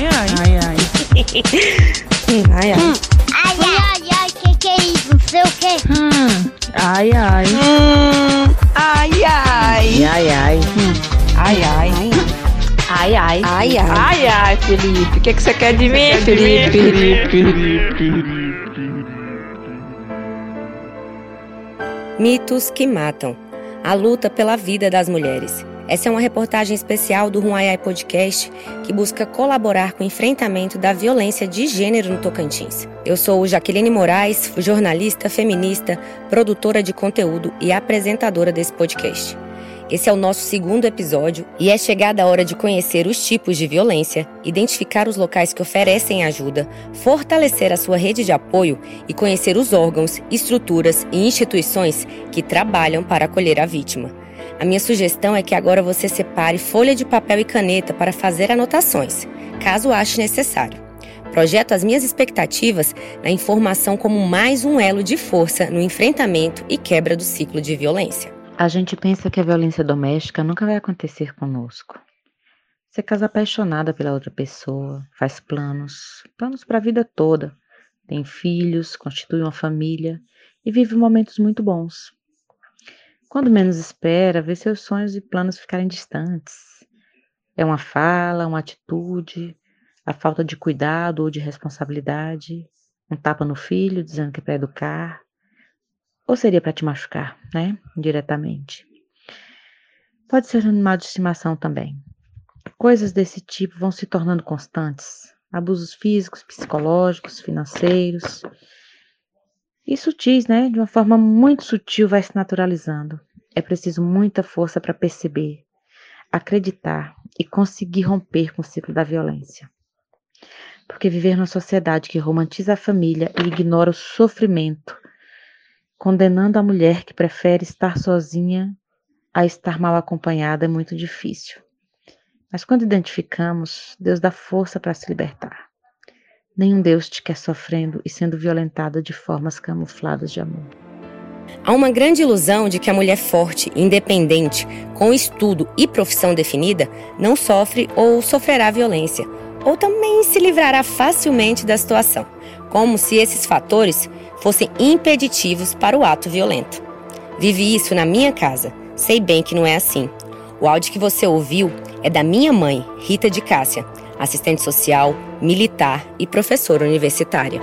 Ai, ai. Ai, ai. ai, ai. Hum. Ai, ai, ai, que que é isso? Não sei o que. Hum. Ai, ai. Hum. Ai, ai. Ai, ai. Hum. Ai, ai. Ai, ai. Ai, ai. Ai, ai, Felipe. O que, que você quer de mim, Felipe? Mitos que matam. A luta pela vida das mulheres. Essa é uma reportagem especial do Ruaiai Podcast que busca colaborar com o enfrentamento da violência de gênero no Tocantins. Eu sou Jaqueline Moraes, jornalista feminista, produtora de conteúdo e apresentadora desse podcast. Esse é o nosso segundo episódio e é chegada a hora de conhecer os tipos de violência, identificar os locais que oferecem ajuda, fortalecer a sua rede de apoio e conhecer os órgãos, estruturas e instituições que trabalham para acolher a vítima. A minha sugestão é que agora você separe folha de papel e caneta para fazer anotações, caso ache necessário. Projeto as minhas expectativas na informação como mais um elo de força no enfrentamento e quebra do ciclo de violência. A gente pensa que a violência doméstica nunca vai acontecer conosco. Você casa apaixonada pela outra pessoa, faz planos, planos para a vida toda, tem filhos, constitui uma família e vive momentos muito bons. Quando menos espera, vê seus sonhos e planos ficarem distantes. É uma fala, uma atitude, a falta de cuidado ou de responsabilidade, um tapa no filho dizendo que é para educar, ou seria para te machucar, né? Diretamente. Pode ser um animal de estimação também. Coisas desse tipo vão se tornando constantes. Abusos físicos, psicológicos, financeiros. E sutis, né? De uma forma muito sutil vai se naturalizando. É preciso muita força para perceber, acreditar e conseguir romper com o ciclo da violência. Porque viver numa sociedade que romantiza a família e ignora o sofrimento condenando a mulher que prefere estar sozinha a estar mal acompanhada é muito difícil. Mas quando identificamos, Deus dá força para se libertar. Nenhum Deus te quer sofrendo e sendo violentada de formas camufladas de amor. Há uma grande ilusão de que a mulher forte, independente, com estudo e profissão definida, não sofre ou sofrerá violência, ou também se livrará facilmente da situação, como se esses fatores fossem impeditivos para o ato violento. Vivi isso na minha casa, sei bem que não é assim. O áudio que você ouviu é da minha mãe, Rita de Cássia, assistente social, militar e professora universitária.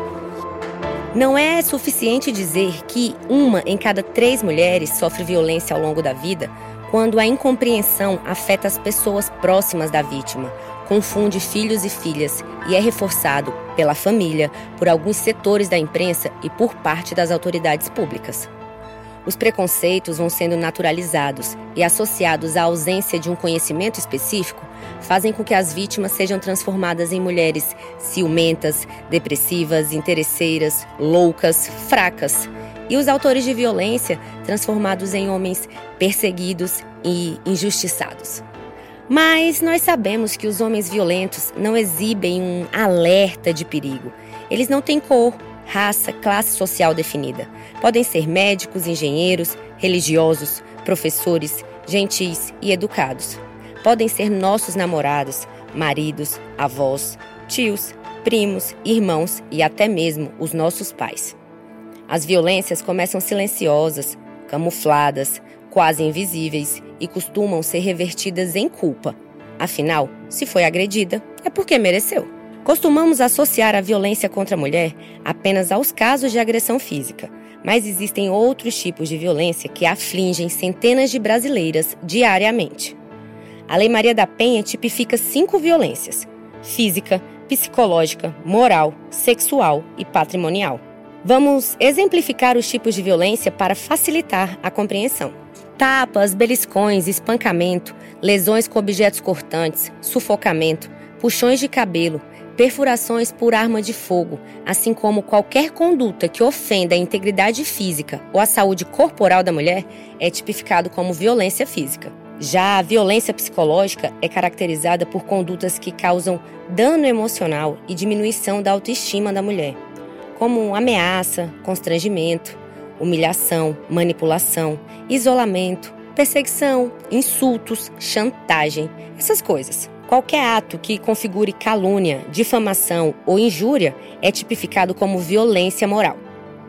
Não é suficiente dizer que uma em cada três mulheres sofre violência ao longo da vida quando a incompreensão afeta as pessoas próximas da vítima, confunde filhos e filhas e é reforçado pela família, por alguns setores da imprensa e por parte das autoridades públicas. Os preconceitos vão sendo naturalizados e associados à ausência de um conhecimento específico fazem com que as vítimas sejam transformadas em mulheres ciumentas, depressivas, interesseiras, loucas, fracas, e os autores de violência transformados em homens perseguidos e injustiçados. Mas nós sabemos que os homens violentos não exibem um alerta de perigo. Eles não têm cor, raça, classe social definida. Podem ser médicos, engenheiros, religiosos, professores, gentis e educados. Podem ser nossos namorados, maridos, avós, tios, primos, irmãos e até mesmo os nossos pais. As violências começam silenciosas, camufladas, quase invisíveis e costumam ser revertidas em culpa. Afinal, se foi agredida, é porque mereceu. Costumamos associar a violência contra a mulher apenas aos casos de agressão física, mas existem outros tipos de violência que afligem centenas de brasileiras diariamente. A Lei Maria da Penha tipifica cinco violências: física, psicológica, moral, sexual e patrimonial. Vamos exemplificar os tipos de violência para facilitar a compreensão. Tapas, beliscões, espancamento, lesões com objetos cortantes, sufocamento, puxões de cabelo, perfurações por arma de fogo, assim como qualquer conduta que ofenda a integridade física ou a saúde corporal da mulher, é tipificado como violência física. Já a violência psicológica é caracterizada por condutas que causam dano emocional e diminuição da autoestima da mulher, como ameaça, constrangimento, humilhação, manipulação, isolamento, perseguição, insultos, chantagem, essas coisas. Qualquer ato que configure calúnia, difamação ou injúria é tipificado como violência moral.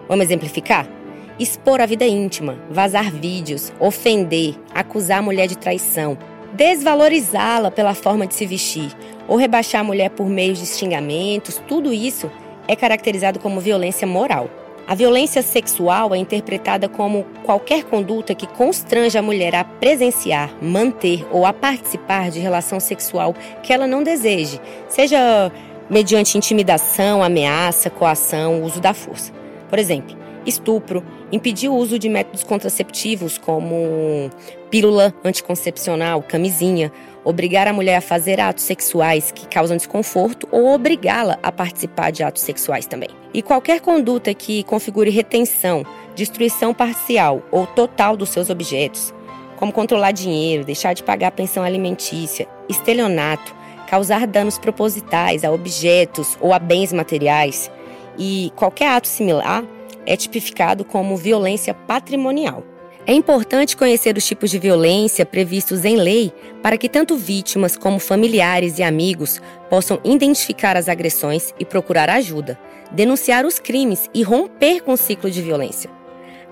Vamos exemplificar? Expor a vida íntima, vazar vídeos, ofender, acusar a mulher de traição, desvalorizá-la pela forma de se vestir ou rebaixar a mulher por meio de xingamentos, tudo isso é caracterizado como violência moral. A violência sexual é interpretada como qualquer conduta que constrange a mulher a presenciar, manter ou a participar de relação sexual que ela não deseje, seja mediante intimidação, ameaça, coação, uso da força. Por exemplo, estupro, impedir o uso de métodos contraceptivos como pílula anticoncepcional, camisinha, obrigar a mulher a fazer atos sexuais que causam desconforto ou obrigá-la a participar de atos sexuais também. E qualquer conduta que configure retenção, destruição parcial ou total dos seus objetos, como controlar dinheiro, deixar de pagar pensão alimentícia, estelionato, causar danos propositais a objetos ou a bens materiais e qualquer ato similar é tipificado como violência patrimonial. É importante conhecer os tipos de violência previstos em lei para que tanto vítimas como familiares e amigos possam identificar as agressões e procurar ajuda, denunciar os crimes e romper com o ciclo de violência.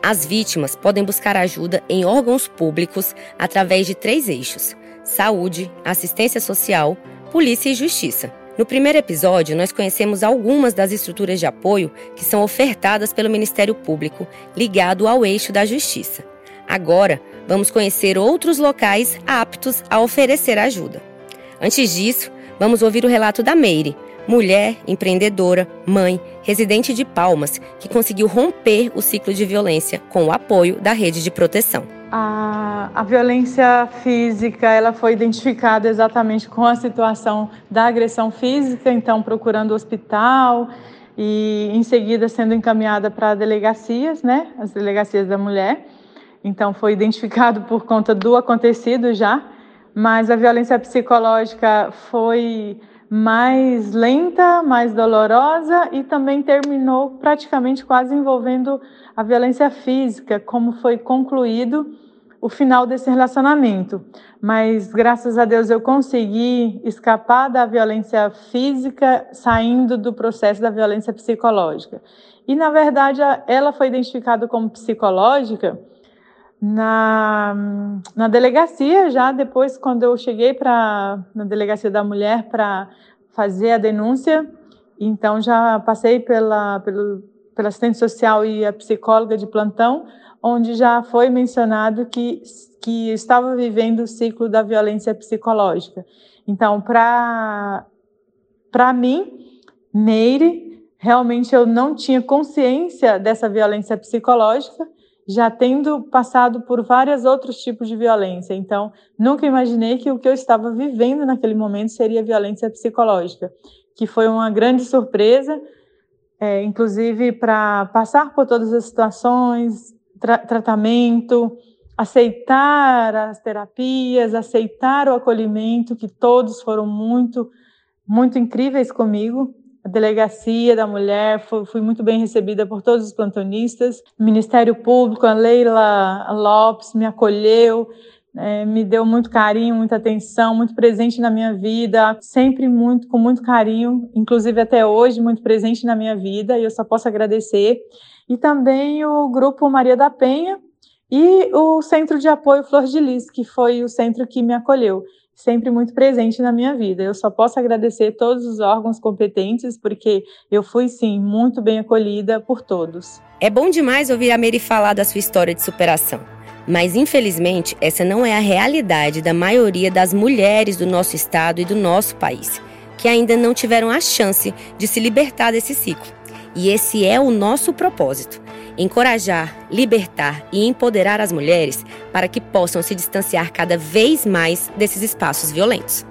As vítimas podem buscar ajuda em órgãos públicos através de três eixos: saúde, assistência social, polícia e justiça. No primeiro episódio, nós conhecemos algumas das estruturas de apoio que são ofertadas pelo Ministério Público ligado ao eixo da justiça. Agora, vamos conhecer outros locais aptos a oferecer ajuda. Antes disso, vamos ouvir o relato da Meire, mulher, empreendedora, mãe, residente de Palmas, que conseguiu romper o ciclo de violência com o apoio da rede de proteção. A, a, violência física ela foi identificada exatamente com a situação da agressão física, então procurando hospital e em seguida sendo encaminhada para delegacias, né, as delegacias da mulher. Então, foi identificado por conta do acontecido já, mas a violência psicológica foi mais lenta, mais dolorosa e também terminou praticamente quase envolvendo a violência física, como foi concluído o final desse relacionamento. Mas graças a Deus eu consegui escapar da violência física, saindo do processo da violência psicológica. E na verdade ela foi identificada como psicológica na, na delegacia, já depois, quando eu cheguei para na delegacia da mulher para fazer a denúncia, então já passei pela, pelo, pela assistente social e a psicóloga de plantão, onde já foi mencionado que, que estava vivendo o ciclo da violência psicológica. Então, para mim, Meire, realmente eu não tinha consciência dessa violência psicológica, já tendo passado por vários outros tipos de violência. Então, nunca imaginei que o que eu estava vivendo naquele momento seria violência psicológica, que foi uma grande surpresa, é, inclusive para passar por todas as situações, tra tratamento, aceitar as terapias, aceitar o acolhimento, que todos foram muito, muito incríveis comigo a delegacia da mulher, fui, muito bem recebida por todos os plantonistas. O Ministério Público, a Leila Lopes me acolheu, é, me deu muito carinho, muita atenção, muito presente na minha vida, sempre muito com muito carinho, inclusive até hoje muito presente na minha vida, e eu só posso agradecer. E também o grupo Maria da Penha e o Centro de Apoio Flor de Lis, que foi o centro que me acolheu sempre muito presente na minha vida. Eu só posso agradecer todos os órgãos competentes, porque eu fui, sim, muito bem acolhida por todos. É bom demais ouvir a Mary falar da sua história de superação. Mas, infelizmente, essa não é a realidade da maioria das mulheres do nosso estado e do nosso país, que ainda não tiveram a chance de se libertar desse ciclo. E esse é o nosso propósito encorajar, libertar e empoderar as mulheres para que possam se distanciar cada vez mais desses espaços violentos.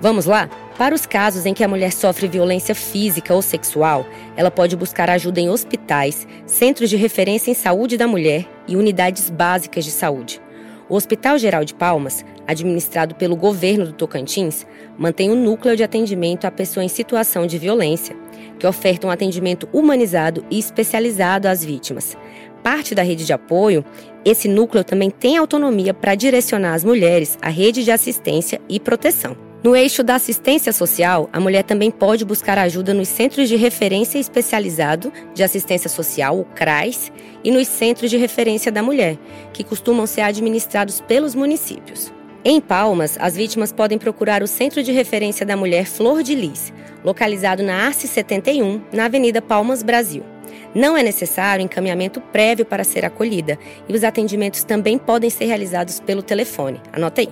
Vamos lá? Para os casos em que a mulher sofre violência física ou sexual, ela pode buscar ajuda em hospitais, centros de referência em saúde da mulher e unidades básicas de saúde. O Hospital Geral de Palmas, administrado pelo governo do Tocantins, mantém um núcleo de atendimento à pessoa em situação de violência, que oferta um atendimento humanizado e especializado às vítimas. Parte da rede de apoio, esse núcleo também tem autonomia para direcionar as mulheres à rede de assistência e proteção. No eixo da assistência social, a mulher também pode buscar ajuda nos Centros de Referência Especializado de Assistência Social, o CRAS, e nos Centros de Referência da Mulher, que costumam ser administrados pelos municípios. Em Palmas, as vítimas podem procurar o Centro de Referência da Mulher Flor de Lis, localizado na Arce 71, na Avenida Palmas, Brasil. Não é necessário encaminhamento prévio para ser acolhida e os atendimentos também podem ser realizados pelo telefone. Anota aí: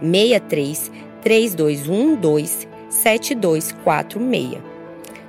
63 3212 7246.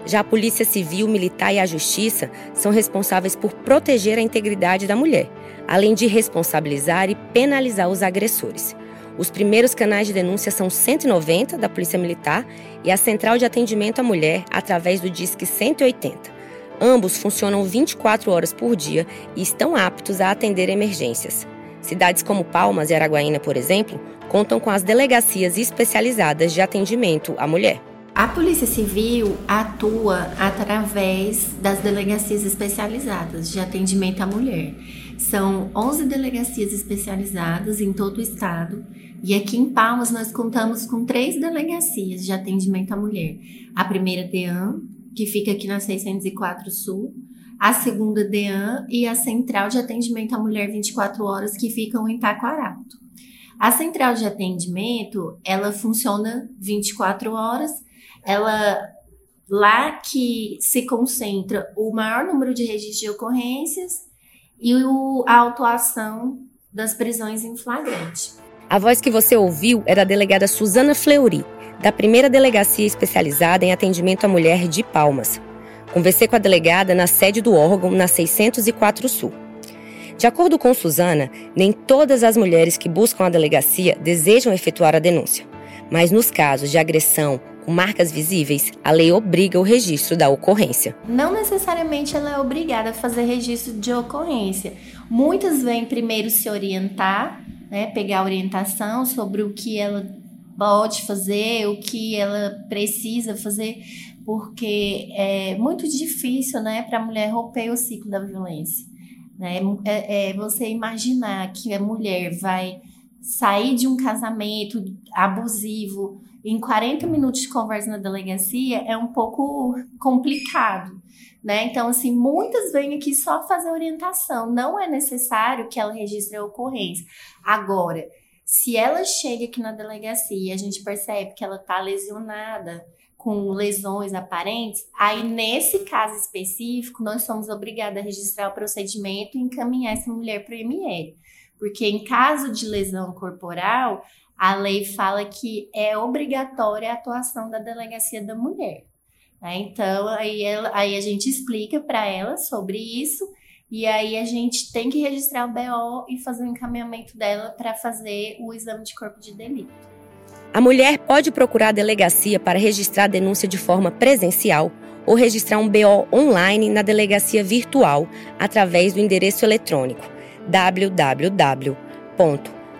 Já a Polícia Civil, Militar e a Justiça são responsáveis por proteger a integridade da mulher, além de responsabilizar e penalizar os agressores. Os primeiros canais de denúncia são 190 da Polícia Militar e a Central de Atendimento à Mulher através do Disque 180. Ambos funcionam 24 horas por dia e estão aptos a atender emergências. Cidades como Palmas e Araguaína, por exemplo, contam com as delegacias especializadas de atendimento à mulher. A Polícia Civil atua através das delegacias especializadas de atendimento à mulher. São 11 delegacias especializadas em todo o estado e aqui em Palmas nós contamos com três delegacias de atendimento à mulher. A primeira DEAN, que fica aqui na 604 Sul, a segunda DEAN e a Central de Atendimento à Mulher 24 Horas, que ficam em Taquarato. A Central de Atendimento, ela funciona 24 horas, ela lá que se concentra o maior número de registros de ocorrências e o, a autuação das prisões em flagrante. A voz que você ouviu era a delegada Suzana Fleury, da primeira delegacia especializada em atendimento à mulher de Palmas. Conversei com a delegada na sede do órgão, na 604 Sul. De acordo com Suzana, nem todas as mulheres que buscam a delegacia desejam efetuar a denúncia. Mas nos casos de agressão com marcas visíveis, a lei obriga o registro da ocorrência. Não necessariamente ela é obrigada a fazer registro de ocorrência. Muitas vêm primeiro se orientar né, pegar orientação sobre o que ela pode fazer, o que ela precisa fazer, porque é muito difícil, né, para a mulher romper o ciclo da violência. Né? É, é você imaginar que a mulher vai sair de um casamento abusivo em 40 minutos de conversa na delegacia é um pouco complicado, né? Então, assim, muitas vêm aqui só fazer orientação, não é necessário que ela registre a ocorrência. Agora, se ela chega aqui na delegacia e a gente percebe que ela está lesionada, com lesões aparentes, aí nesse caso específico, nós somos obrigados a registrar o procedimento e encaminhar essa mulher para o ML. Porque em caso de lesão corporal, a lei fala que é obrigatória a atuação da delegacia da mulher. Né? Então, aí, ela, aí a gente explica para ela sobre isso, e aí a gente tem que registrar o BO e fazer o encaminhamento dela para fazer o exame de corpo de delito. A mulher pode procurar a delegacia para registrar a denúncia de forma presencial ou registrar um BO online na delegacia virtual através do endereço eletrônico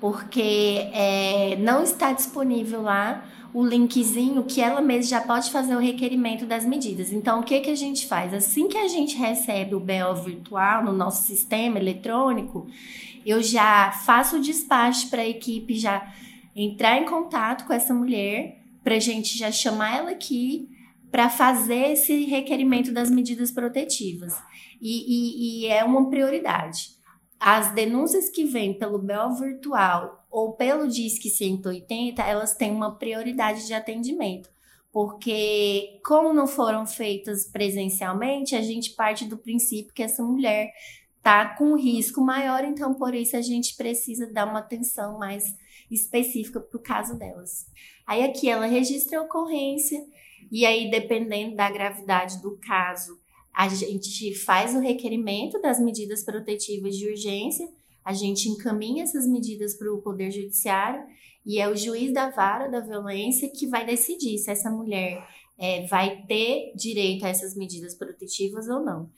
porque é, não está disponível lá o linkzinho que ela mesma já pode fazer o requerimento das medidas. Então, o que, que a gente faz? Assim que a gente recebe o BO virtual no nosso sistema eletrônico, eu já faço o despacho para a equipe já entrar em contato com essa mulher, para a gente já chamar ela aqui para fazer esse requerimento das medidas protetivas. E, e, e, é uma prioridade. As denúncias que vêm pelo BEL virtual ou pelo DISC 180, elas têm uma prioridade de atendimento. Porque, como não foram feitas presencialmente, a gente parte do princípio que essa mulher está com risco maior, então por isso a gente precisa dar uma atenção mais específica para o caso delas. Aí aqui ela registra a ocorrência, e aí, dependendo da gravidade do caso, a gente faz o requerimento das medidas protetivas de urgência. a gente encaminha essas medidas para o Poder Judiciário e é o juiz da vara da violência que vai decidir se essa mulher é, vai ter direito a essas medidas protetivas ou não.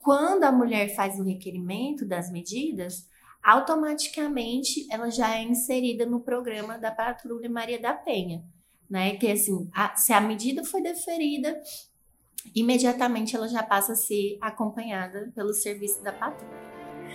Quando a mulher faz o requerimento das medidas, automaticamente ela já é inserida no programa da Patrulha Maria da Penha, né? Que assim, a, se a medida foi deferida, imediatamente ela já passa a ser acompanhada pelo serviço da patrulha.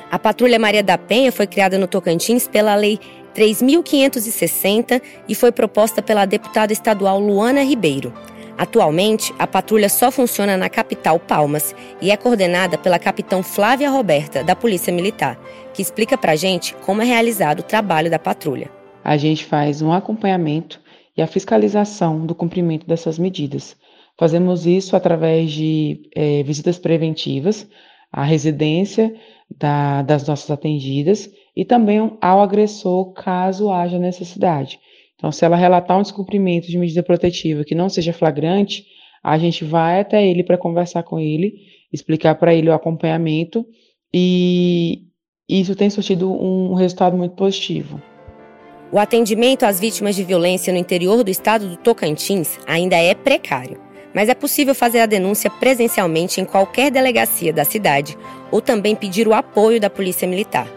A Patrulha Maria da Penha foi criada no Tocantins pela Lei 3.560 e foi proposta pela deputada estadual Luana Ribeiro. Atualmente, a patrulha só funciona na capital Palmas e é coordenada pela capitã Flávia Roberta, da Polícia Militar, que explica pra gente como é realizado o trabalho da patrulha. A gente faz um acompanhamento e a fiscalização do cumprimento dessas medidas. Fazemos isso através de é, visitas preventivas à residência da, das nossas atendidas e também ao agressor, caso haja necessidade. Então, se ela relatar um descumprimento de medida protetiva que não seja flagrante, a gente vai até ele para conversar com ele, explicar para ele o acompanhamento e isso tem surtido um resultado muito positivo. O atendimento às vítimas de violência no interior do estado do Tocantins ainda é precário, mas é possível fazer a denúncia presencialmente em qualquer delegacia da cidade ou também pedir o apoio da Polícia Militar.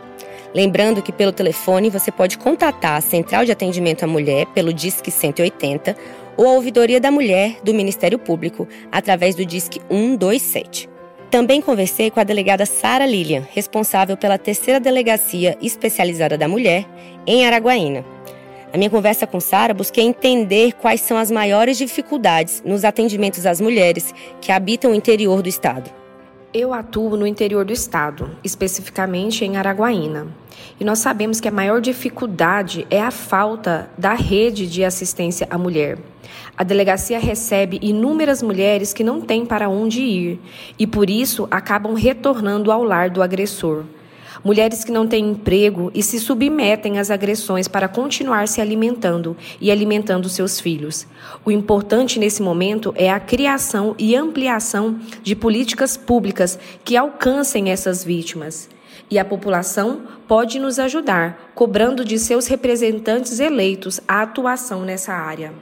Lembrando que pelo telefone você pode contatar a Central de Atendimento à Mulher pelo Disque 180 ou a Ouvidoria da Mulher do Ministério Público através do Disque 127. Também conversei com a delegada Sara Lilian, responsável pela terceira delegacia especializada da mulher em Araguaína. Na minha conversa com Sara, busquei entender quais são as maiores dificuldades nos atendimentos às mulheres que habitam o interior do estado. Eu atuo no interior do estado, especificamente em Araguaína. E nós sabemos que a maior dificuldade é a falta da rede de assistência à mulher. A delegacia recebe inúmeras mulheres que não têm para onde ir e por isso acabam retornando ao lar do agressor. Mulheres que não têm emprego e se submetem às agressões para continuar se alimentando e alimentando seus filhos. O importante nesse momento é a criação e ampliação de políticas públicas que alcancem essas vítimas. E a população pode nos ajudar, cobrando de seus representantes eleitos a atuação nessa área.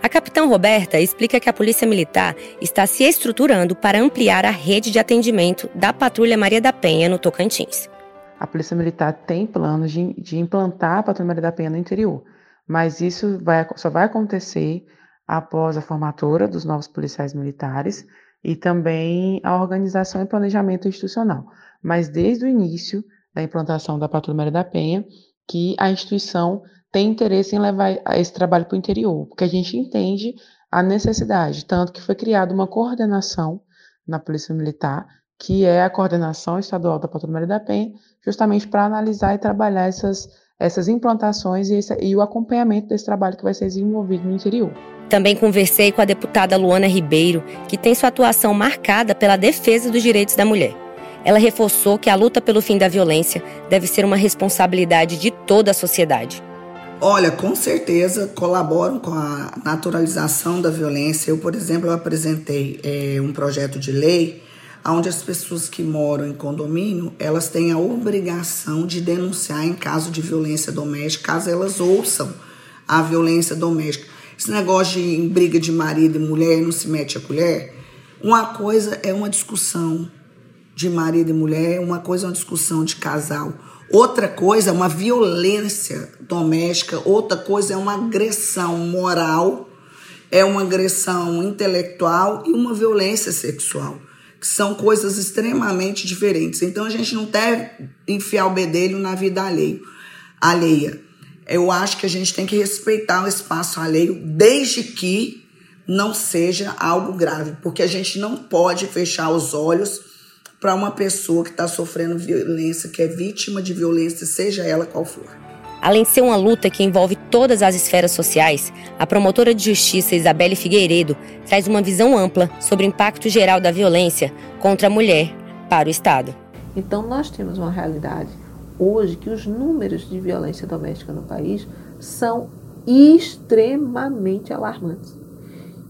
A capitã Roberta explica que a Polícia Militar está se estruturando para ampliar a rede de atendimento da Patrulha Maria da Penha no Tocantins. A Polícia Militar tem planos de, de implantar a Patrulha Maria da Penha no interior, mas isso vai, só vai acontecer após a formatura dos novos policiais militares e também a organização e planejamento institucional. Mas desde o início da implantação da Patrulha Maria da Penha, que a instituição tem interesse em levar esse trabalho para o interior, porque a gente entende a necessidade, tanto que foi criada uma coordenação na Polícia Militar, que é a coordenação estadual da Patrulha da Penha, justamente para analisar e trabalhar essas, essas implantações e, esse, e o acompanhamento desse trabalho que vai ser desenvolvido no interior. Também conversei com a deputada Luana Ribeiro, que tem sua atuação marcada pela defesa dos direitos da mulher. Ela reforçou que a luta pelo fim da violência deve ser uma responsabilidade de toda a sociedade. Olha, com certeza colaboram com a naturalização da violência. Eu, por exemplo, apresentei é, um projeto de lei onde as pessoas que moram em condomínio, elas têm a obrigação de denunciar em caso de violência doméstica, caso elas ouçam a violência doméstica. Esse negócio de briga de marido e mulher não se mete a colher. Uma coisa é uma discussão de marido e mulher, uma coisa é uma discussão de casal. Outra coisa é uma violência doméstica, outra coisa é uma agressão moral, é uma agressão intelectual e uma violência sexual, que são coisas extremamente diferentes. Então a gente não deve enfiar o bedelho na vida alheio, alheia. Eu acho que a gente tem que respeitar o espaço alheio, desde que não seja algo grave, porque a gente não pode fechar os olhos para uma pessoa que está sofrendo violência, que é vítima de violência, seja ela qual for. Além de ser uma luta que envolve todas as esferas sociais, a promotora de justiça Isabelle Figueiredo traz uma visão ampla sobre o impacto geral da violência contra a mulher para o Estado. Então, nós temos uma realidade hoje que os números de violência doméstica no país são extremamente alarmantes.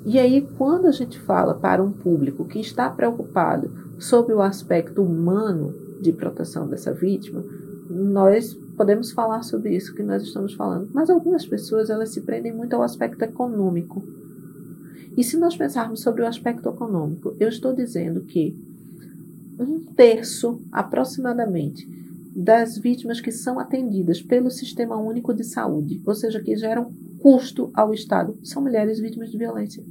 E aí, quando a gente fala para um público que está preocupado sobre o aspecto humano de proteção dessa vítima, nós podemos falar sobre isso que nós estamos falando, mas algumas pessoas elas se prendem muito ao aspecto econômico. E se nós pensarmos sobre o aspecto econômico, eu estou dizendo que um terço aproximadamente das vítimas que são atendidas pelo Sistema Único de Saúde, ou seja, que geram custo ao Estado, são mulheres vítimas de violência.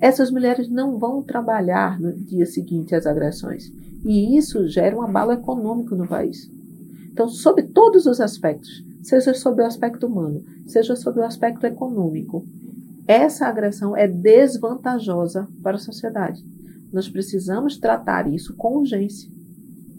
Essas mulheres não vão trabalhar no dia seguinte às agressões, e isso gera um abalo econômico no país. Então, sob todos os aspectos, seja sob o aspecto humano, seja sob o aspecto econômico, essa agressão é desvantajosa para a sociedade. Nós precisamos tratar isso com urgência.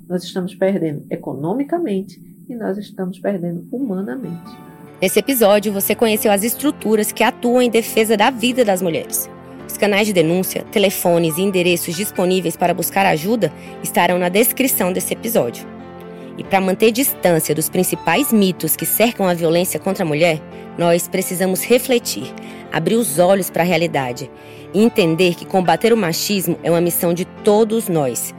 Nós estamos perdendo economicamente e nós estamos perdendo humanamente. Nesse episódio, você conheceu as estruturas que atuam em defesa da vida das mulheres. Os canais de denúncia, telefones e endereços disponíveis para buscar ajuda estarão na descrição desse episódio. E para manter distância dos principais mitos que cercam a violência contra a mulher, nós precisamos refletir, abrir os olhos para a realidade e entender que combater o machismo é uma missão de todos nós,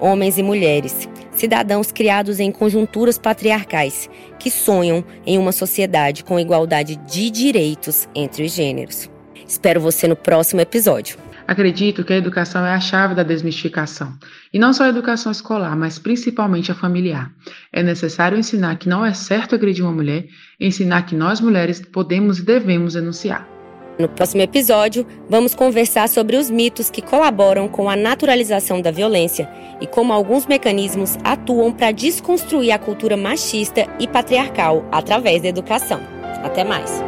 homens e mulheres, cidadãos criados em conjunturas patriarcais que sonham em uma sociedade com igualdade de direitos entre os gêneros. Espero você no próximo episódio. Acredito que a educação é a chave da desmistificação. E não só a educação escolar, mas principalmente a familiar. É necessário ensinar que não é certo agredir uma mulher, ensinar que nós mulheres podemos e devemos denunciar. No próximo episódio, vamos conversar sobre os mitos que colaboram com a naturalização da violência e como alguns mecanismos atuam para desconstruir a cultura machista e patriarcal através da educação. Até mais!